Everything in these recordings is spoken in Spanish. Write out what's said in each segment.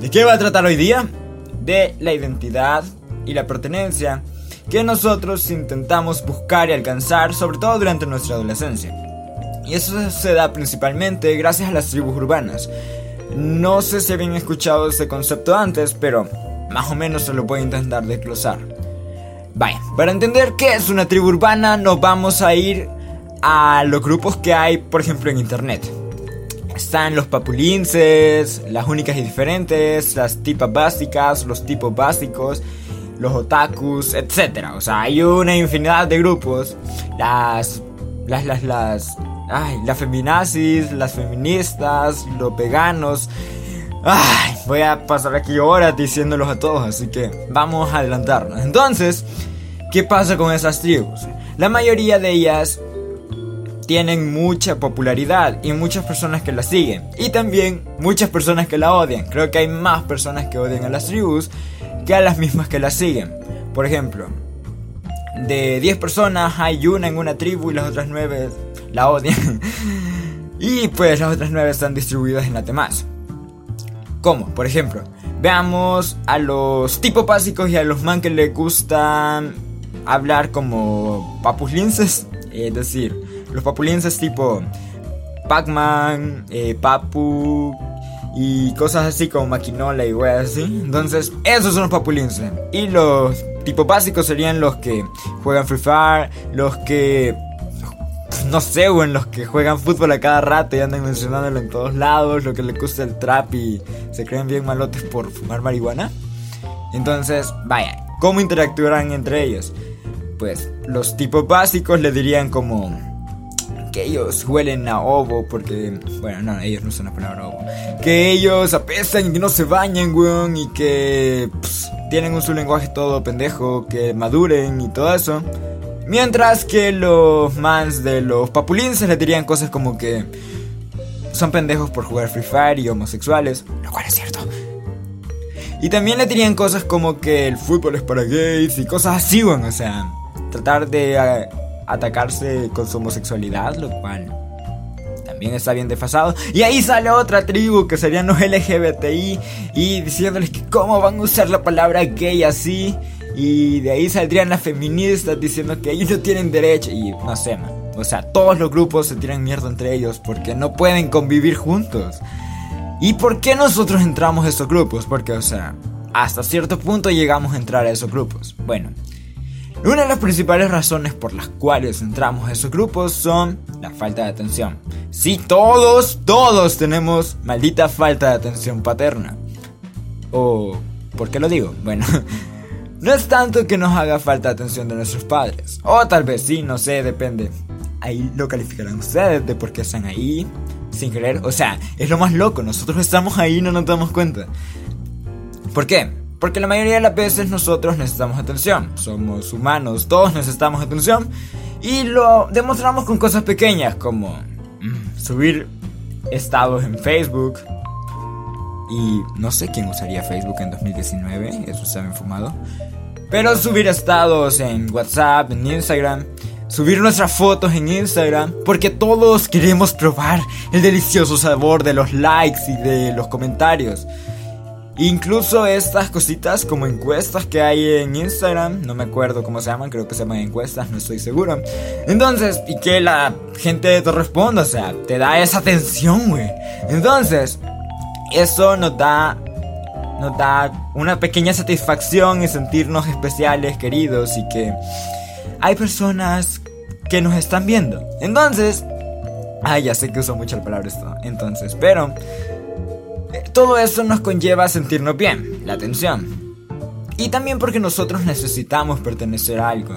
¿de qué va a tratar hoy día? De la identidad y la pertenencia que nosotros intentamos buscar y alcanzar, sobre todo durante nuestra adolescencia. Y eso se da principalmente gracias a las tribus urbanas. No sé si habían escuchado ese concepto antes, pero más o menos se lo voy a intentar desglosar. Vaya, para entender qué es una tribu urbana, nos vamos a ir a los grupos que hay, por ejemplo, en internet. Están los papulinces, las únicas y diferentes, las tipas básicas, los tipos básicos, los otakus, etc. O sea, hay una infinidad de grupos. Las. Las. Las. Las. Ay, las feminazis, las feministas, los veganos. Ay, voy a pasar aquí horas diciéndolos a todos, así que vamos a adelantarnos. Entonces, ¿qué pasa con esas tribus? La mayoría de ellas tienen mucha popularidad y muchas personas que la siguen. Y también muchas personas que la odian. Creo que hay más personas que odian a las tribus que a las mismas que la siguen. Por ejemplo, de 10 personas hay una en una tribu y las otras 9 la odian. y pues las otras 9 están distribuidas en las demás. ¿Cómo? Por ejemplo, veamos a los tipos básicos y a los man que les gustan hablar como papuslinces. Es decir, los papulienses tipo Pac-Man, eh, Papu y cosas así como Maquinola y weas así. Entonces, esos son los papulienses. Y los tipos básicos serían los que juegan Free Fire, los que no sé, en los que juegan fútbol a cada rato y andan mencionándolo en todos lados, lo que les gusta el trap y se creen bien malotes por fumar marihuana. Entonces, vaya, ¿cómo interactuarán entre ellos? Pues los tipos básicos le dirían como que ellos huelen a ovo porque, bueno, no, ellos no usan la palabra ovo. Que ellos apestan y que no se bañan, weón, y que pues, tienen un su lenguaje todo pendejo, que maduren y todo eso. Mientras que los mans de los papulines le dirían cosas como que son pendejos por jugar Free Fire y homosexuales, lo cual es cierto. Y también le dirían cosas como que el fútbol es para gays y cosas así, weón, o sea, tratar de eh, atacarse con su homosexualidad, lo cual también está bien desfasado. Y ahí sale otra tribu que serían los LGBTI y diciéndoles que cómo van a usar la palabra gay así. Y de ahí saldrían las feministas diciendo que ellos no tienen derecho. Y no sé, man. O sea, todos los grupos se tiran mierda entre ellos porque no pueden convivir juntos. ¿Y por qué nosotros entramos a esos grupos? Porque, o sea, hasta cierto punto llegamos a entrar a esos grupos. Bueno, una de las principales razones por las cuales entramos a esos grupos son la falta de atención. Sí, todos, todos tenemos maldita falta de atención paterna. O, ¿por qué lo digo? Bueno, no es tanto que nos haga falta atención de nuestros padres. O tal vez sí, no sé, depende. Ahí lo calificarán ustedes de por qué están ahí sin querer. O sea, es lo más loco, nosotros estamos ahí y no nos damos cuenta. ¿Por qué? Porque la mayoría de las veces nosotros necesitamos atención. Somos humanos, todos necesitamos atención. Y lo demostramos con cosas pequeñas como mm, subir estados en Facebook. Y no sé quién usaría Facebook en 2019, eso está bien fumado. Pero subir estados en WhatsApp, en Instagram. Subir nuestras fotos en Instagram. Porque todos queremos probar el delicioso sabor de los likes y de los comentarios. Incluso estas cositas como encuestas que hay en Instagram, no me acuerdo cómo se llaman, creo que se llaman encuestas, no estoy seguro. Entonces, y que la gente te responda, o sea, te da esa atención, güey. Entonces, eso nos da nos da una pequeña satisfacción y sentirnos especiales, queridos y que hay personas que nos están viendo. Entonces, ay, ya sé que uso mucho la palabra esto. Entonces, pero todo eso nos conlleva a sentirnos bien, la atención. Y también porque nosotros necesitamos pertenecer a algo.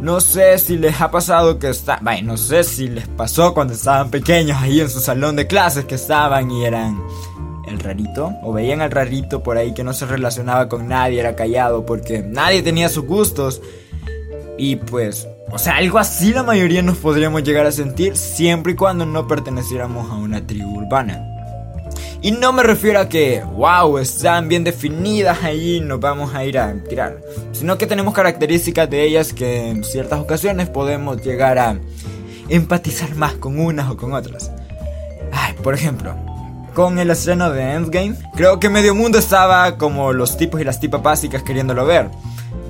No sé si les ha pasado que está, no sé si les pasó cuando estaban pequeños ahí en su salón de clases que estaban y eran el rarito o veían al rarito por ahí que no se relacionaba con nadie, era callado porque nadie tenía sus gustos. Y pues, o sea, algo así la mayoría nos podríamos llegar a sentir siempre y cuando no perteneciéramos a una tribu urbana. Y no me refiero a que, wow, están bien definidas ahí, nos vamos a ir a tirar. Sino que tenemos características de ellas que en ciertas ocasiones podemos llegar a empatizar más con unas o con otras. Ay, por ejemplo, con el estreno de Endgame, creo que medio mundo estaba como los tipos y las tipas básicas queriéndolo ver.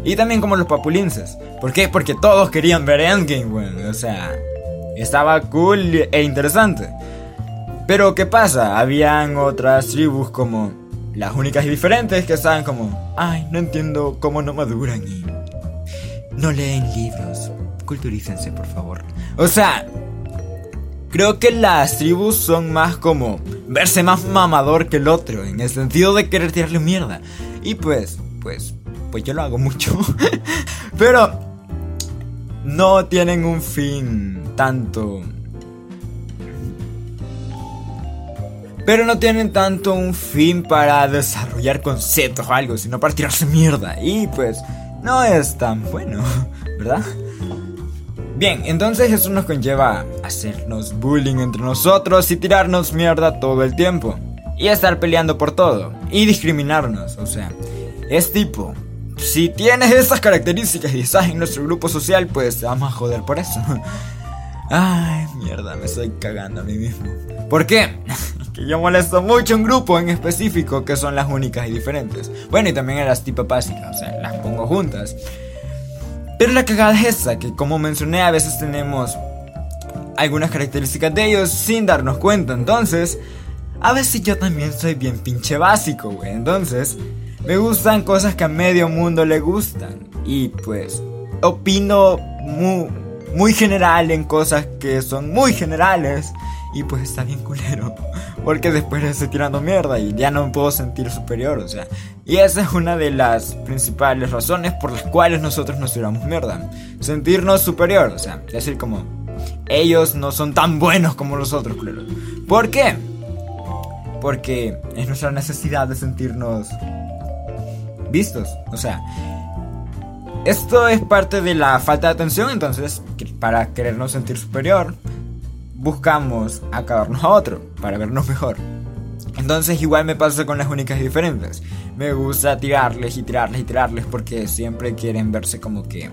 Y también como los papulinces. ¿Por qué? Porque todos querían ver Endgame, bueno, o sea, estaba cool e interesante. Pero ¿qué pasa? Habían otras tribus como las únicas y diferentes que estaban como, ay, no entiendo cómo no maduran y no leen libros. Culturícense, por favor. O sea, creo que las tribus son más como verse más mamador que el otro, en el sentido de querer tirarle mierda. Y pues, pues, pues yo lo hago mucho. Pero no tienen un fin tanto Pero no tienen tanto un fin para desarrollar conceptos o algo, sino para tirarse mierda. Y pues no es tan bueno, ¿verdad? Bien, entonces eso nos conlleva a hacernos bullying entre nosotros y tirarnos mierda todo el tiempo. Y estar peleando por todo. Y discriminarnos, o sea. Es tipo, si tienes esas características y estás en nuestro grupo social, pues te vamos a joder por eso. Ay, mierda, me estoy cagando a mí mismo. ¿Por qué? que yo molesto mucho un grupo en específico que son las únicas y diferentes. Bueno, y también a las tipas básicas, o sea, las pongo juntas. Pero la cagada es esa, que como mencioné, a veces tenemos algunas características de ellos sin darnos cuenta. Entonces, a veces yo también soy bien pinche básico, güey. Entonces, me gustan cosas que a medio mundo le gustan. Y pues, opino muy, muy general en cosas que son muy generales. Y pues está bien culero. Porque después estoy tirando mierda y ya no me puedo sentir superior, o sea. Y esa es una de las principales razones por las cuales nosotros nos tiramos mierda. Sentirnos superior, o sea, decir como, ellos no son tan buenos como nosotros, culero. ¿Por qué? Porque es nuestra necesidad de sentirnos vistos, o sea. Esto es parte de la falta de atención, entonces, para querernos sentir superior, buscamos acabarnos a otro para vernos mejor. Entonces igual me pasa con las únicas diferentes. Me gusta tirarles y tirarles y tirarles porque siempre quieren verse como que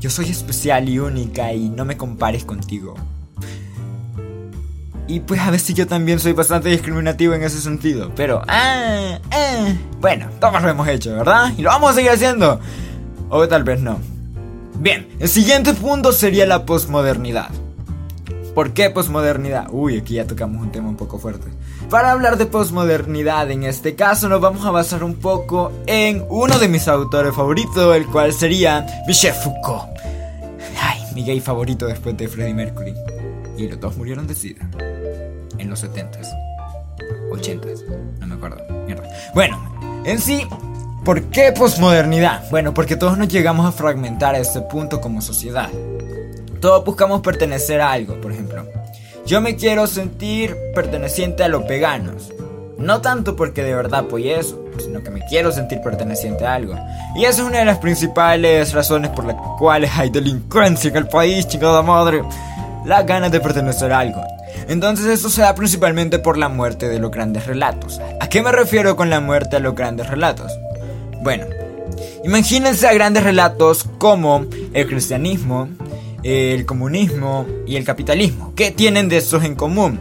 yo soy especial y única y no me compares contigo. Y pues a veces yo también soy bastante discriminativo en ese sentido. Pero, ah, ah, bueno, todos lo hemos hecho, ¿verdad? Y lo vamos a seguir haciendo. O tal vez no. Bien, el siguiente punto sería la posmodernidad. ¿Por qué posmodernidad? Uy, aquí ya tocamos un tema un poco fuerte. Para hablar de posmodernidad, en este caso nos vamos a basar un poco en uno de mis autores favoritos, el cual sería Michel Foucault. Ay, mi gay favorito después de Freddie Mercury. Y los dos murieron de sida. En los 70s. 80s. No me acuerdo. Mierda. Bueno, en sí, ¿por qué posmodernidad? Bueno, porque todos nos llegamos a fragmentar a este punto como sociedad. Todos buscamos pertenecer a algo, por ejemplo. Yo me quiero sentir perteneciente a los veganos. No tanto porque de verdad apoye eso, sino que me quiero sentir perteneciente a algo. Y esa es una de las principales razones por las cuales hay delincuencia en el país, chingada madre. Las ganas de pertenecer a algo. Entonces eso se da principalmente por la muerte de los grandes relatos. ¿A qué me refiero con la muerte de los grandes relatos? Bueno, imagínense a grandes relatos como el cristianismo, el comunismo y el capitalismo. ¿Qué tienen de esos en común?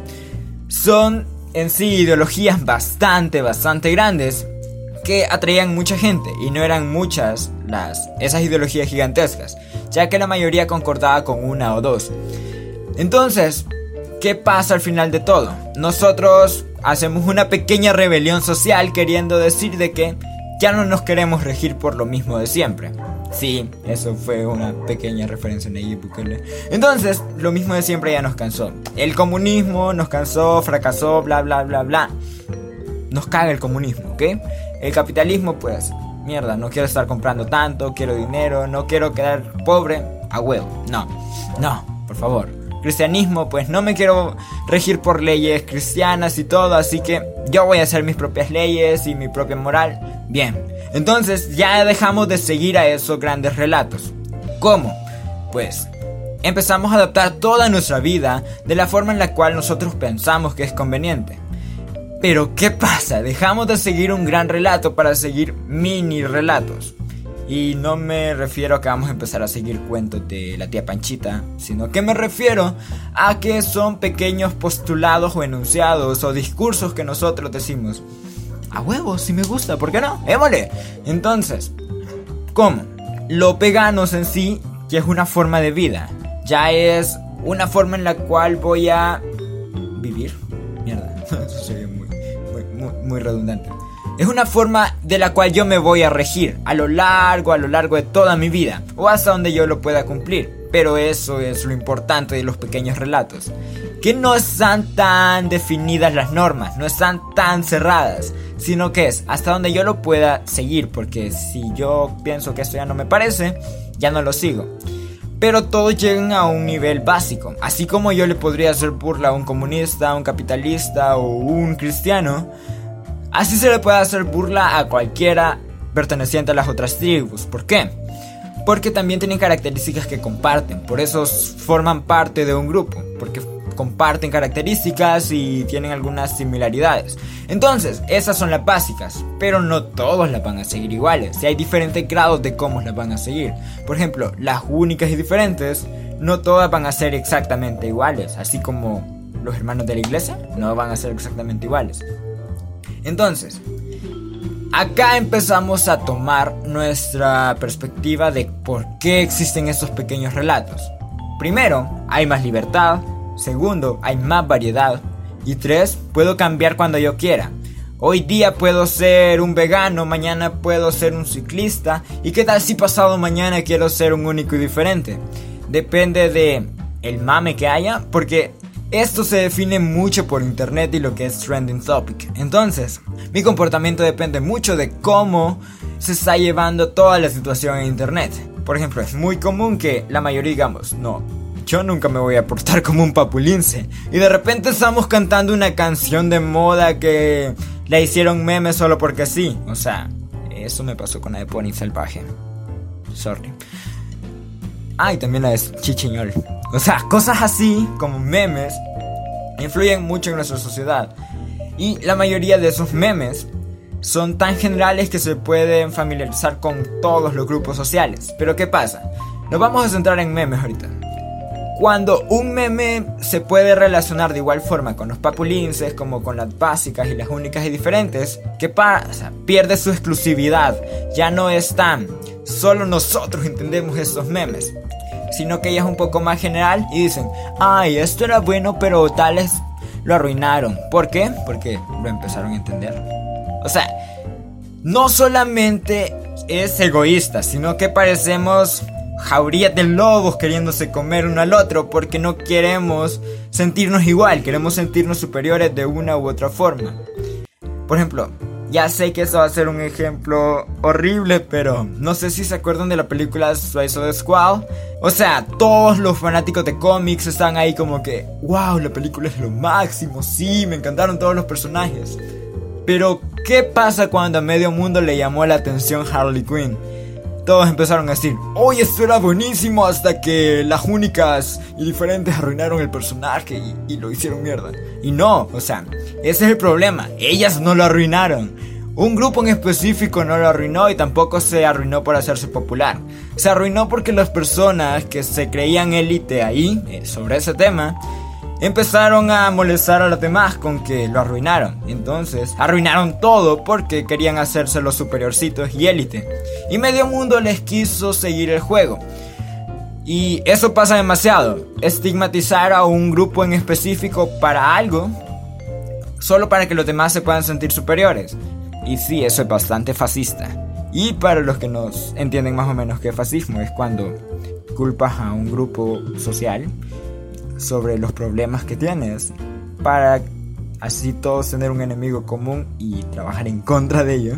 Son en sí ideologías bastante, bastante grandes que atraían mucha gente y no eran muchas las esas ideologías gigantescas, ya que la mayoría concordaba con una o dos. Entonces, ¿qué pasa al final de todo? Nosotros hacemos una pequeña rebelión social queriendo decir de que ya no nos queremos regir por lo mismo de siempre. Sí, eso fue una pequeña referencia en Nayib Bukele. Entonces, lo mismo de siempre ya nos cansó. El comunismo nos cansó, fracasó, bla, bla, bla, bla. Nos caga el comunismo, ¿ok? El capitalismo, pues, mierda, no quiero estar comprando tanto, quiero dinero, no quiero quedar pobre a huevo. No, no, por favor. Cristianismo, pues no me quiero regir por leyes cristianas y todo, así que yo voy a hacer mis propias leyes y mi propia moral. Bien, entonces ya dejamos de seguir a esos grandes relatos. ¿Cómo? Pues empezamos a adaptar toda nuestra vida de la forma en la cual nosotros pensamos que es conveniente. Pero ¿qué pasa? Dejamos de seguir un gran relato para seguir mini relatos. Y no me refiero a que vamos a empezar a seguir cuentos de la tía Panchita, sino que me refiero a que son pequeños postulados o enunciados o discursos que nosotros decimos. A huevos, si me gusta, ¿por qué no? ¡Émole! Entonces, ¿cómo? Lo veganos en sí, que es una forma de vida, ya es una forma en la cual voy a vivir. Mierda, eso sería muy, muy redundante. Es una forma de la cual yo me voy a regir a lo largo, a lo largo de toda mi vida, o hasta donde yo lo pueda cumplir. Pero eso es lo importante de los pequeños relatos. Que no están tan definidas las normas, no están tan cerradas, sino que es hasta donde yo lo pueda seguir, porque si yo pienso que esto ya no me parece, ya no lo sigo. Pero todos llegan a un nivel básico, así como yo le podría hacer burla a un comunista, a un capitalista o un cristiano, Así se le puede hacer burla a cualquiera perteneciente a las otras tribus. ¿Por qué? Porque también tienen características que comparten, por eso forman parte de un grupo, porque comparten características y tienen algunas similaridades. Entonces, esas son las básicas, pero no todos las van a seguir iguales. Si hay diferentes grados de cómo las van a seguir. Por ejemplo, las únicas y diferentes, no todas van a ser exactamente iguales, así como los hermanos de la iglesia no van a ser exactamente iguales. Entonces, acá empezamos a tomar nuestra perspectiva de por qué existen estos pequeños relatos. Primero, hay más libertad. Segundo, hay más variedad. Y tres, puedo cambiar cuando yo quiera. Hoy día puedo ser un vegano, mañana puedo ser un ciclista. ¿Y qué tal si pasado mañana quiero ser un único y diferente? Depende de el mame que haya, porque esto se define mucho por internet y lo que es trending topic. Entonces, mi comportamiento depende mucho de cómo se está llevando toda la situación en internet. Por ejemplo, es muy común que la mayoría digamos, no, yo nunca me voy a portar como un papulince. Y de repente estamos cantando una canción de moda que la hicieron meme solo porque sí. O sea, eso me pasó con la de Pony Salvaje. Sorry. Ah, también la de Chichiñol. O sea, cosas así, como memes, influyen mucho en nuestra sociedad. Y la mayoría de esos memes son tan generales que se pueden familiarizar con todos los grupos sociales. Pero ¿qué pasa? Nos vamos a centrar en memes ahorita. Cuando un meme se puede relacionar de igual forma con los papulinces como con las básicas y las únicas y diferentes, ¿qué pasa? Pierde su exclusividad. Ya no es tan. Solo nosotros entendemos estos memes sino que ella es un poco más general y dicen, ay, esto era bueno, pero tales lo arruinaron. ¿Por qué? Porque lo empezaron a entender. O sea, no solamente es egoísta, sino que parecemos jaurías de lobos queriéndose comer uno al otro porque no queremos sentirnos igual, queremos sentirnos superiores de una u otra forma. Por ejemplo, ya sé que eso va a ser un ejemplo horrible, pero no sé si se acuerdan de la película Suicide Squad. O sea, todos los fanáticos de cómics están ahí como que, wow, la película es lo máximo, sí, me encantaron todos los personajes. Pero, ¿qué pasa cuando a medio mundo le llamó la atención Harley Quinn? Todos empezaron a decir, oye, esto era buenísimo hasta que las únicas y diferentes arruinaron el personaje y, y lo hicieron mierda. Y no, o sea, ese es el problema, ellas no lo arruinaron. Un grupo en específico no lo arruinó y tampoco se arruinó por hacerse popular. Se arruinó porque las personas que se creían élite ahí, eh, sobre ese tema, empezaron a molestar a los demás con que lo arruinaron. Entonces, arruinaron todo porque querían hacerse los superiorcitos y élite. Y medio mundo les quiso seguir el juego. Y eso pasa demasiado. Estigmatizar a un grupo en específico para algo solo para que los demás se puedan sentir superiores. Y sí, eso es bastante fascista. Y para los que nos entienden más o menos qué fascismo es cuando culpas a un grupo social sobre los problemas que tienes para así todos tener un enemigo común y trabajar en contra de ello.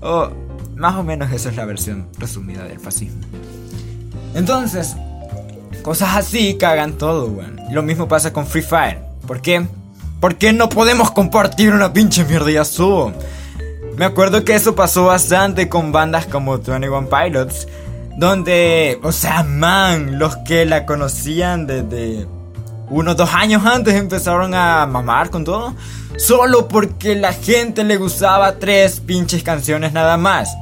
O más o menos esa es la versión resumida del fascismo. Entonces, cosas así cagan todo, weón. Lo mismo pasa con Free Fire. ¿Por qué? ¿Por qué no podemos compartir una pinche mierda y subo? Me acuerdo que eso pasó bastante con bandas como 21 Pilots. Donde, o sea, man, los que la conocían desde unos dos años antes empezaron a mamar con todo. Solo porque la gente le gustaba tres pinches canciones nada más.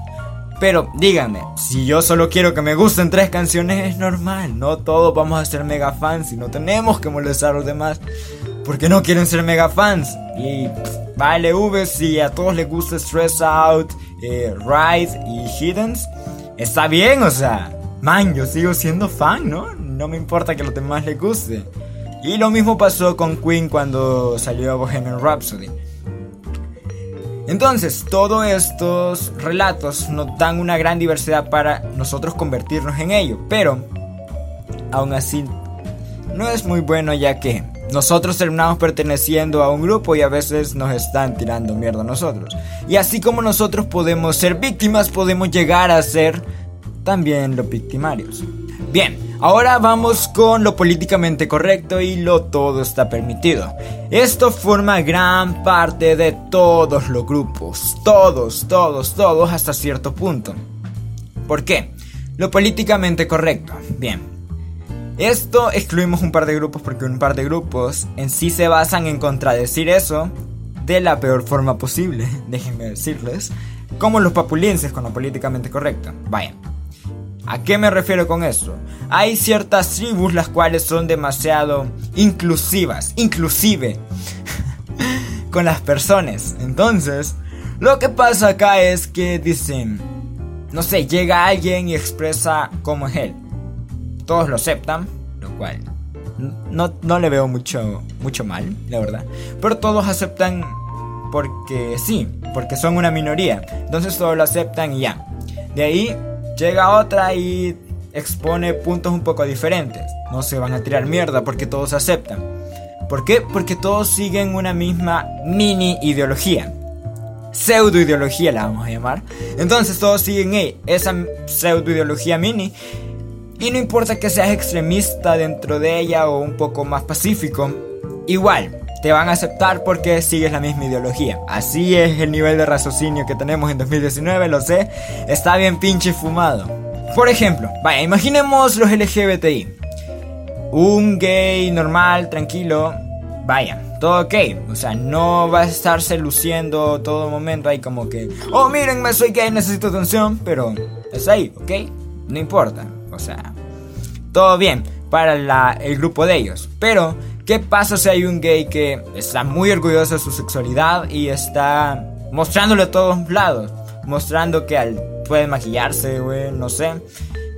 Pero díganme, si yo solo quiero que me gusten tres canciones es normal, no todos vamos a ser mega fans y no tenemos que molestar a los demás porque no quieren ser mega fans. Y vale, V, si a todos les gusta Stress Out, eh, Ride y Hiddens, está bien, o sea, man, yo sigo siendo fan, ¿no? No me importa que a los demás les guste. Y lo mismo pasó con Queen cuando salió Bohemian Rhapsody. Entonces, todos estos relatos nos dan una gran diversidad para nosotros convertirnos en ello, pero aún así no es muy bueno ya que nosotros terminamos perteneciendo a un grupo y a veces nos están tirando mierda a nosotros. Y así como nosotros podemos ser víctimas, podemos llegar a ser también los victimarios. Bien, ahora vamos con lo políticamente correcto y lo todo está permitido. Esto forma gran parte de todos los grupos, todos, todos, todos hasta cierto punto. ¿Por qué? Lo políticamente correcto. Bien. Esto excluimos un par de grupos porque un par de grupos en sí se basan en contradecir eso de la peor forma posible, déjenme decirles, como los papulienses con lo políticamente correcto. Vaya. ¿A qué me refiero con eso? Hay ciertas tribus las cuales son demasiado inclusivas, inclusive, con las personas. Entonces, lo que pasa acá es que dicen, no sé, llega alguien y expresa cómo es él. Todos lo aceptan, lo cual no, no le veo mucho, mucho mal, la verdad. Pero todos aceptan porque sí, porque son una minoría. Entonces todos lo aceptan y ya. De ahí Llega otra y expone puntos un poco diferentes. No se van a tirar mierda porque todos aceptan. ¿Por qué? Porque todos siguen una misma mini ideología. Pseudo ideología la vamos a llamar. Entonces todos siguen esa pseudo ideología mini. Y no importa que seas extremista dentro de ella o un poco más pacífico. Igual, te van a aceptar porque sigues la misma ideología. Así es el nivel de raciocinio que tenemos en 2019, lo sé. Está bien pinche fumado. Por ejemplo, vaya, imaginemos los LGBTI. Un gay normal, tranquilo, vaya, todo ok. O sea, no va a estarse luciendo todo momento ahí como que, oh, mírenme, soy gay, necesito atención, pero es ahí, ok. No importa, o sea, todo bien para el grupo de ellos. Pero ¿Qué pasa si hay un gay que está muy orgulloso de su sexualidad y está mostrándolo a todos lados? Mostrando que al, puede maquillarse, güey, no sé.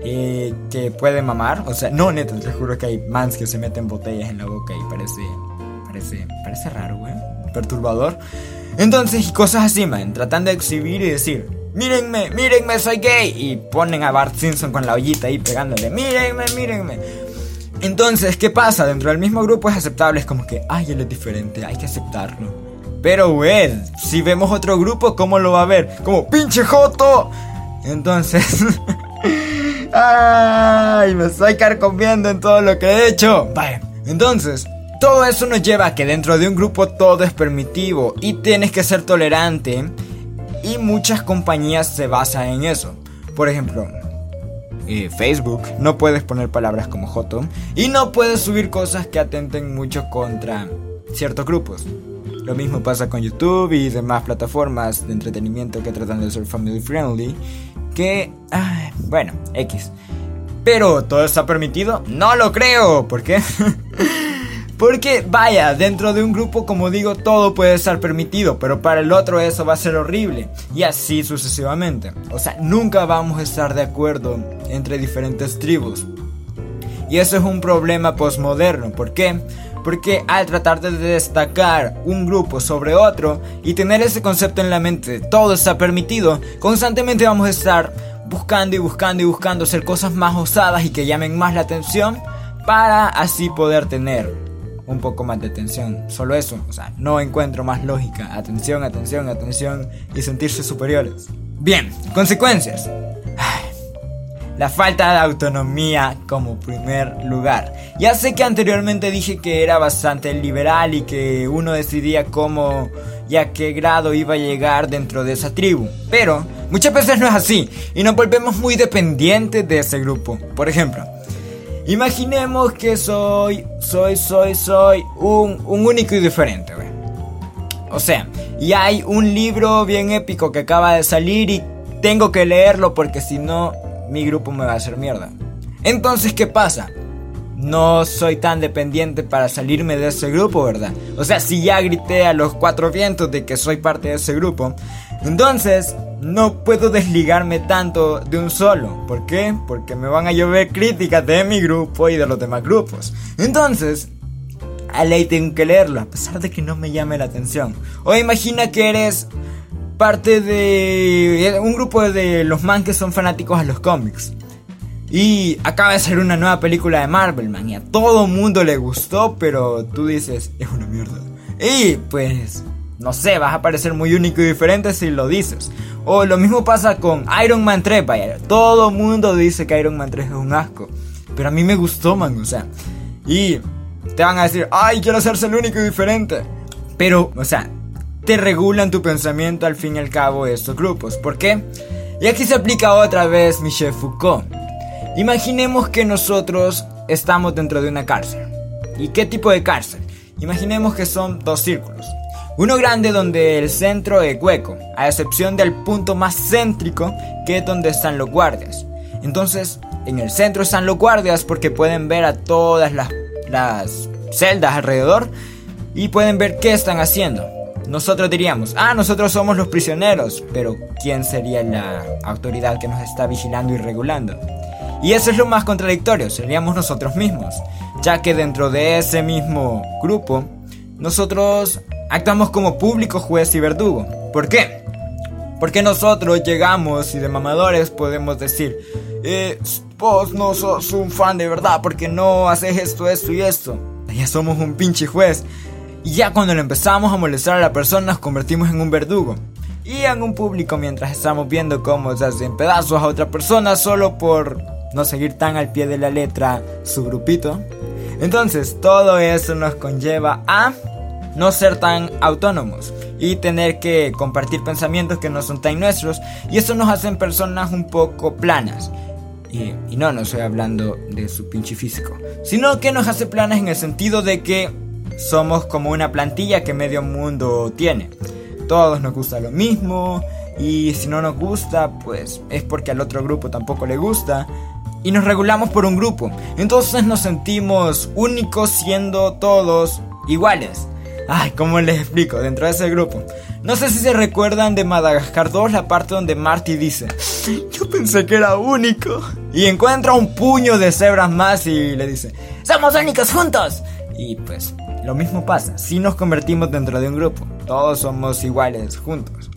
Y que puede mamar. O sea, no, neta, te juro que hay mans que se meten botellas en la boca y parece. Parece. Parece raro, güey. Perturbador. Entonces, y cosas así, man. Tratando de exhibir y decir. Mírenme, mírenme, soy gay. Y ponen a Bart Simpson con la ollita ahí pegándole. Mírenme, mírenme. Entonces, ¿qué pasa? Dentro del mismo grupo es aceptable, es como que, ay, él es diferente, hay que aceptarlo. Pero, güey, si vemos otro grupo, ¿cómo lo va a ver? Como, pinche Joto. Entonces, ay, me estoy carcomiendo en todo lo que he hecho. Vaya, entonces, todo eso nos lleva a que dentro de un grupo todo es permitivo y tienes que ser tolerante. Y muchas compañías se basan en eso. Por ejemplo, Facebook, no puedes poner palabras como Joto y no puedes subir cosas que atenten mucho contra ciertos grupos. Lo mismo pasa con YouTube y demás plataformas de entretenimiento que tratan de ser family friendly. Que, bueno, X. Pero, ¿todo está permitido? No lo creo. ¿Por qué? Porque, vaya, dentro de un grupo, como digo, todo puede estar permitido, pero para el otro eso va a ser horrible. Y así sucesivamente. O sea, nunca vamos a estar de acuerdo entre diferentes tribus. Y eso es un problema postmoderno. ¿Por qué? Porque al tratar de destacar un grupo sobre otro y tener ese concepto en la mente, todo está permitido, constantemente vamos a estar buscando y buscando y buscando hacer cosas más osadas y que llamen más la atención para así poder tener un poco más de atención. Solo eso, o sea, no encuentro más lógica. Atención, atención, atención y sentirse superiores. Bien, consecuencias. La falta de autonomía como primer lugar. Ya sé que anteriormente dije que era bastante liberal y que uno decidía cómo y a qué grado iba a llegar dentro de esa tribu. Pero muchas veces no es así y nos volvemos muy dependientes de ese grupo. Por ejemplo, Imaginemos que soy, soy, soy, soy un, un único y diferente, güey. O sea, y hay un libro bien épico que acaba de salir y tengo que leerlo porque si no, mi grupo me va a hacer mierda. Entonces, ¿qué pasa? No soy tan dependiente para salirme de ese grupo, ¿verdad? O sea, si ya grité a los cuatro vientos de que soy parte de ese grupo, entonces no puedo desligarme tanto de un solo. ¿Por qué? Porque me van a llover críticas de mi grupo y de los demás grupos. Entonces, a ley tengo que leerlo, a pesar de que no me llame la atención. O imagina que eres parte de un grupo de los man que son fanáticos a los cómics. Y acaba de salir una nueva película de Marvel, man, y a todo mundo le gustó, pero tú dices, es una mierda. Y pues, no sé, vas a parecer muy único y diferente si lo dices. O lo mismo pasa con Iron Man 3, vaya. Todo mundo dice que Iron Man 3 es un asco. Pero a mí me gustó, man, o sea. Y te van a decir, ay, quiero hacerse el único y diferente. Pero, o sea, te regulan tu pensamiento al fin y al cabo estos grupos. ¿Por qué? Y aquí se aplica otra vez Michel Foucault. Imaginemos que nosotros estamos dentro de una cárcel. ¿Y qué tipo de cárcel? Imaginemos que son dos círculos. Uno grande donde el centro es hueco, a excepción del punto más céntrico que es donde están los guardias. Entonces, en el centro están los guardias porque pueden ver a todas las, las celdas alrededor y pueden ver qué están haciendo. Nosotros diríamos, ah, nosotros somos los prisioneros, pero ¿quién sería la autoridad que nos está vigilando y regulando? Y eso es lo más contradictorio, seríamos nosotros mismos, ya que dentro de ese mismo grupo, nosotros actuamos como público, juez y verdugo. ¿Por qué? Porque nosotros llegamos y de mamadores podemos decir, eh, vos no sos un fan de verdad porque no haces esto, esto y esto. Ya somos un pinche juez. Y ya cuando le empezamos a molestar a la persona nos convertimos en un verdugo. Y en un público mientras estamos viendo cómo se hacen pedazos a otra persona solo por no seguir tan al pie de la letra su grupito. Entonces todo eso nos conlleva a no ser tan autónomos y tener que compartir pensamientos que no son tan nuestros y eso nos hacen personas un poco planas. Y, no, no estoy hablando de su pinche físico, sino que nos hace planas en el sentido de que somos como una plantilla que medio mundo tiene. Todos nos gusta lo mismo y si no nos gusta, pues es porque al otro grupo tampoco le gusta. Y nos regulamos por un grupo. Entonces nos sentimos únicos siendo todos iguales. Ay, ¿cómo les explico? Dentro de ese grupo. No sé si se recuerdan de Madagascar 2, la parte donde Marty dice, yo pensé que era único. Y encuentra un puño de cebras más y le dice, somos únicos juntos. Y pues, lo mismo pasa, si nos convertimos dentro de un grupo, todos somos iguales juntos.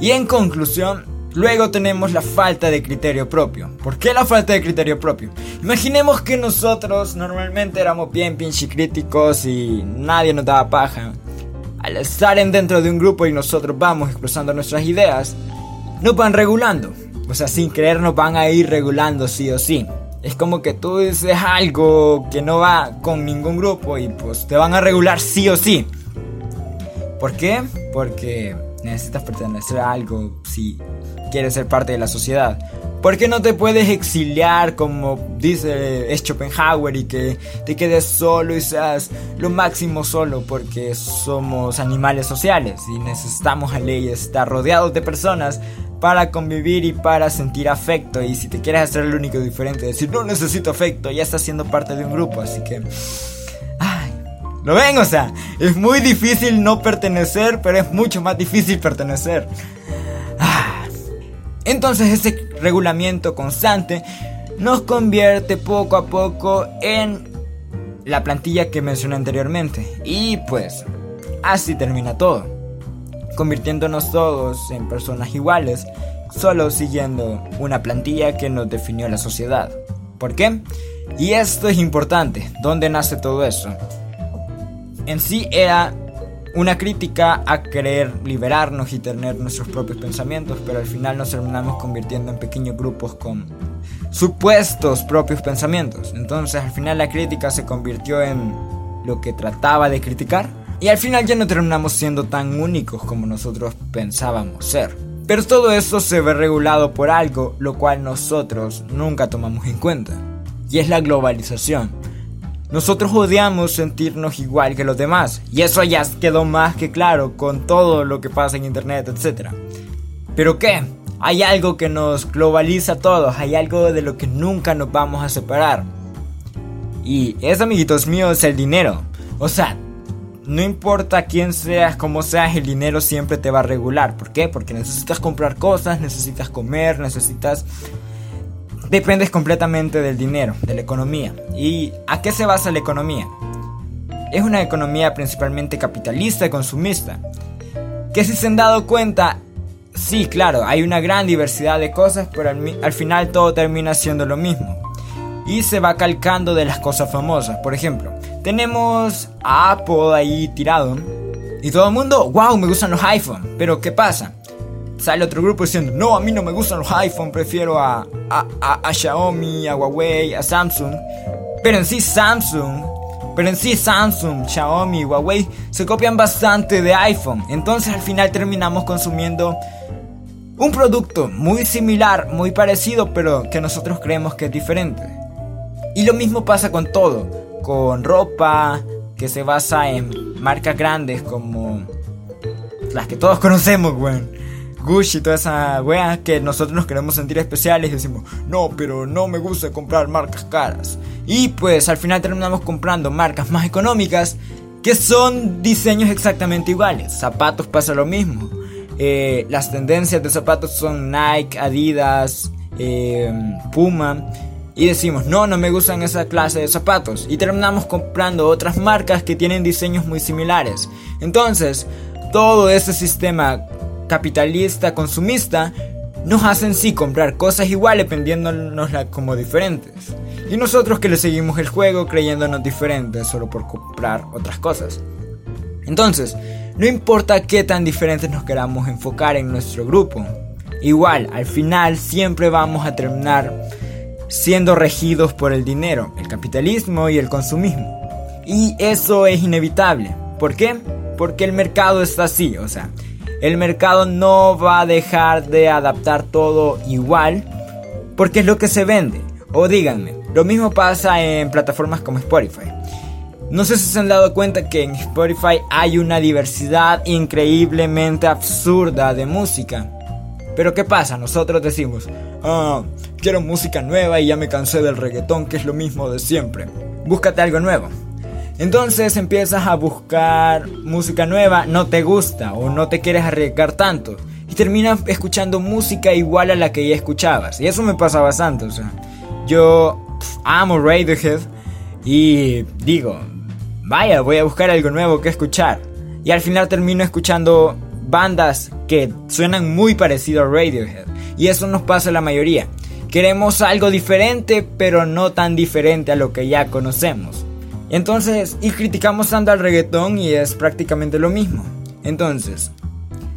Y en conclusión, Luego tenemos la falta de criterio propio. ¿Por qué la falta de criterio propio? Imaginemos que nosotros normalmente éramos bien pinche críticos y nadie nos daba paja. Al estar en dentro de un grupo y nosotros vamos expresando nuestras ideas, nos van regulando. O sea, sin creer nos van a ir regulando sí o sí. Es como que tú dices algo que no va con ningún grupo y pues te van a regular sí o sí. ¿Por qué? Porque necesitas pertenecer a algo si quieres ser parte de la sociedad. ¿Por qué no te puedes exiliar como dice Schopenhauer y que te quedes solo y seas lo máximo solo? Porque somos animales sociales y necesitamos a ley estar rodeados de personas para convivir y para sentir afecto. Y si te quieres hacer el único diferente, decir no necesito afecto, ya estás siendo parte de un grupo. Así que... Ay, ¿Lo ven? O sea, es muy difícil no pertenecer, pero es mucho más difícil pertenecer. Entonces ese regulamiento constante nos convierte poco a poco en la plantilla que mencioné anteriormente. Y pues así termina todo. Convirtiéndonos todos en personas iguales, solo siguiendo una plantilla que nos definió la sociedad. ¿Por qué? Y esto es importante. ¿Dónde nace todo eso? En sí era una crítica a querer liberarnos y tener nuestros propios pensamientos, pero al final nos terminamos convirtiendo en pequeños grupos con supuestos propios pensamientos. Entonces al final la crítica se convirtió en lo que trataba de criticar y al final ya no terminamos siendo tan únicos como nosotros pensábamos ser. Pero todo eso se ve regulado por algo, lo cual nosotros nunca tomamos en cuenta, y es la globalización. Nosotros odiamos sentirnos igual que los demás, y eso ya quedó más que claro con todo lo que pasa en internet, etc. ¿Pero qué? hay algo que nos globaliza a todos, hay algo de lo que nunca nos vamos a separar. Y eso, amiguitos míos, el dinero. O sea, no importa quién seas, cómo seas, el dinero siempre te va a regular. ¿Por qué? Porque necesitas comprar cosas, necesitas comer, necesitas... Dependes completamente del dinero, de la economía. ¿Y a qué se basa la economía? Es una economía principalmente capitalista y consumista. Que si se han dado cuenta, sí, claro, hay una gran diversidad de cosas, pero al, final todo termina siendo lo mismo. Y se va calcando de las cosas famosas. Por ejemplo, tenemos a Apple ahí tirado. Y todo el mundo, wow, me gustan los iPhone. Pero ¿qué pasa? Sale otro grupo diciendo, no, a mí no me gustan los iPhone, prefiero a, a, a, Xiaomi, a Huawei, a Samsung. Pero en sí Samsung, pero en sí Samsung, Xiaomi, Huawei se copian bastante de iPhone. Entonces al final terminamos consumiendo un producto muy similar, muy parecido, pero que nosotros creemos que es diferente. Y lo mismo pasa con todo con ropa que se basa en marcas grandes como las que todos conocemos, weón. Gucci, toda esa wea que nosotros nos queremos sentir especiales y decimos, no, pero no me gusta comprar marcas caras. Y pues al final terminamos comprando marcas más económicas que son diseños exactamente iguales. Zapatos pasa lo mismo. Eh, las tendencias de zapatos son Nike, Adidas, eh, Puma y decimos, no, no me gustan esa clase de zapatos. Y terminamos comprando otras marcas que tienen diseños muy similares. Entonces, todo ese sistema capitalista, consumista, nos hacen sí comprar cosas iguales vendiéndonos como diferentes. Y nosotros que le seguimos el juego creyéndonos diferentes solo por comprar otras cosas. Entonces, no importa qué tan diferentes nos queramos enfocar en nuestro grupo. Igual, al final siempre vamos a terminar siendo regidos por el dinero, el capitalismo y el consumismo. Y eso es inevitable. ¿Por qué? Porque el mercado está así, o sea, el mercado no va a dejar de adaptar todo igual porque es lo que se vende. O díganme, lo mismo pasa en plataformas como Spotify. No sé si se han dado cuenta que en Spotify hay una diversidad increíblemente absurda de música. Pero ¿qué pasa? Nosotros decimos, ah, quiero música nueva y ya me cansé del reggaetón que es lo mismo de siempre. Búscate algo nuevo. Entonces empiezas a buscar música nueva, no te gusta o no te quieres arriesgar tanto. Y terminas escuchando música igual a la que ya escuchabas. Y eso me pasa bastante. O sea, yo amo Radiohead y digo, vaya, voy a buscar algo nuevo que escuchar. Y al final termino escuchando bandas que suenan muy parecido a Radiohead. Y eso nos pasa a la mayoría. Queremos algo diferente, pero no tan diferente a lo que ya conocemos. Entonces, y criticamos tanto al reggaetón y es prácticamente lo mismo. Entonces,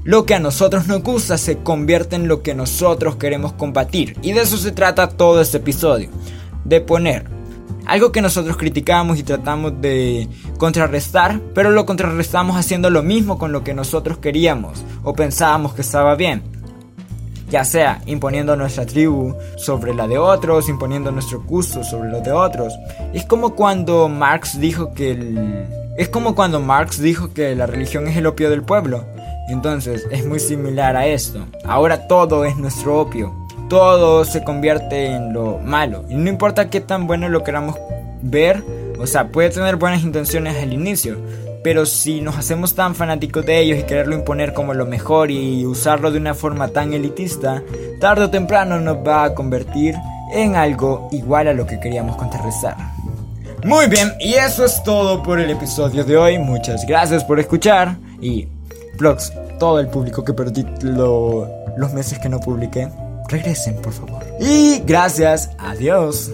lo que a nosotros nos gusta se convierte en lo que nosotros queremos combatir. Y de eso se trata todo este episodio. De poner algo que nosotros criticamos y tratamos de contrarrestar, pero lo contrarrestamos haciendo lo mismo con lo que nosotros queríamos o pensábamos que estaba bien. Ya sea imponiendo nuestra tribu sobre la de otros, imponiendo nuestro gusto sobre los de otros. Es como cuando Marx dijo que es como cuando Marx dijo que la religión es el opio del pueblo. Entonces, es muy similar a esto. Ahora todo es nuestro opio todo se convierte en lo malo. Y no importa qué tan bueno lo queramos ver, o sea, puede tener buenas intenciones al inicio, pero si nos hacemos tan fanáticos de ellos y quererlo imponer como lo mejor y usarlo de una forma tan elitista, tarde o temprano nos va a convertir en algo igual a lo que queríamos contrarrestar. Muy bien, y eso es todo por el episodio de hoy. Muchas gracias por escuchar y vlogs, todo el público que perdí los meses que no publiqué regresen, por favor. Y gracias, adiós.